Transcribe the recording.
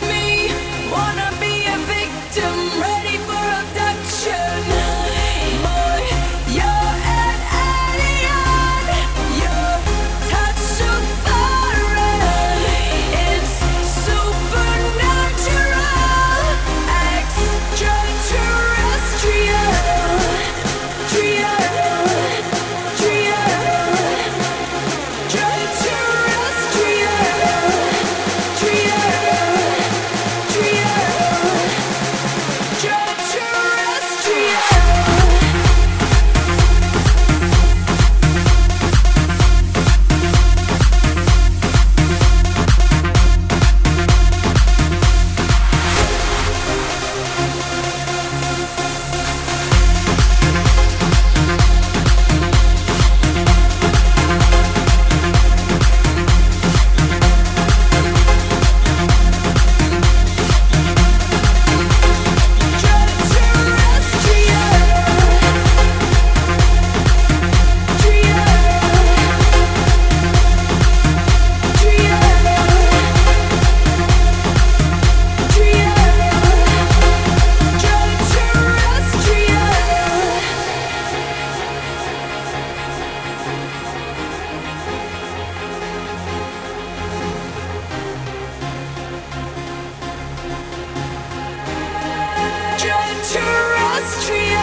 make me wanna Terrestrial.